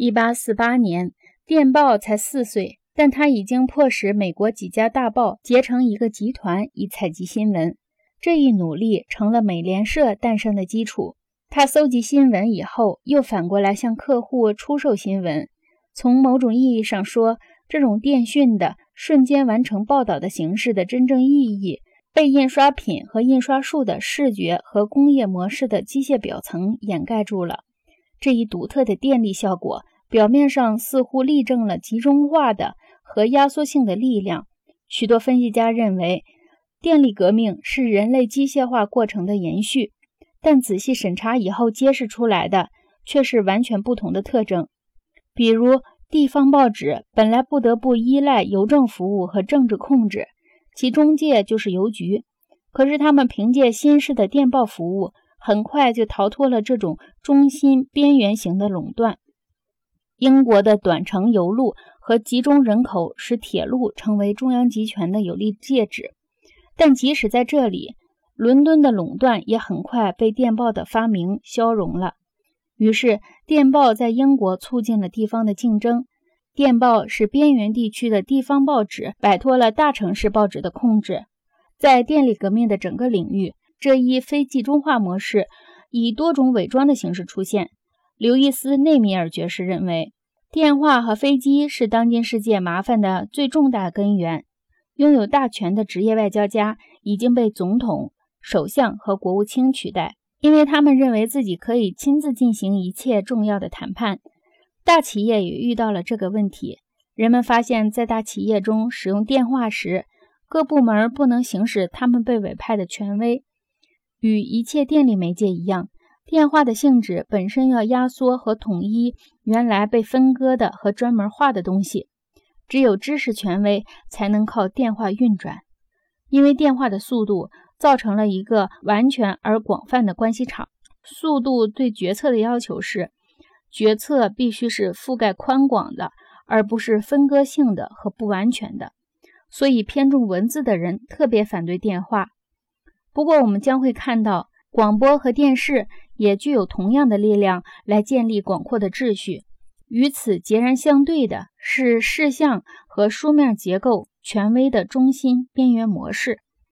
一八四八年，电报才四岁，但他已经迫使美国几家大报结成一个集团以采集新闻。这一努力成了美联社诞生的基础。他搜集新闻以后，又反过来向客户出售新闻。从某种意义上说，这种电讯的瞬间完成报道的形式的真正意义，被印刷品和印刷术的视觉和工业模式的机械表层掩盖住了。这一独特的电力效果，表面上似乎例证了集中化的和压缩性的力量。许多分析家认为，电力革命是人类机械化过程的延续，但仔细审查以后揭示出来的却是完全不同的特征。比如，地方报纸本来不得不依赖邮政服务和政治控制，其中介就是邮局，可是他们凭借新式的电报服务。很快就逃脱了这种中心边缘型的垄断。英国的短程邮路和集中人口使铁路成为中央集权的有力介质，但即使在这里，伦敦的垄断也很快被电报的发明消融了。于是，电报在英国促进了地方的竞争。电报使边缘地区的地方报纸摆脱了大城市报纸的控制。在电力革命的整个领域。这一非集中化模式以多种伪装的形式出现。刘易斯·内米尔爵士认为，电话和飞机是当今世界麻烦的最重大根源。拥有大权的职业外交家已经被总统、首相和国务卿取代，因为他们认为自己可以亲自进行一切重要的谈判。大企业也遇到了这个问题。人们发现，在大企业中使用电话时，各部门不能行使他们被委派的权威。与一切电力媒介一样，电话的性质本身要压缩和统一原来被分割的和专门化的东西。只有知识权威才能靠电话运转，因为电话的速度造成了一个完全而广泛的关系场。速度对决策的要求是，决策必须是覆盖宽广的，而不是分割性的和不完全的。所以，偏重文字的人特别反对电话。不过，我们将会看到，广播和电视也具有同样的力量来建立广阔的秩序。与此截然相对的是，事项和书面结构权威的中心边缘模式。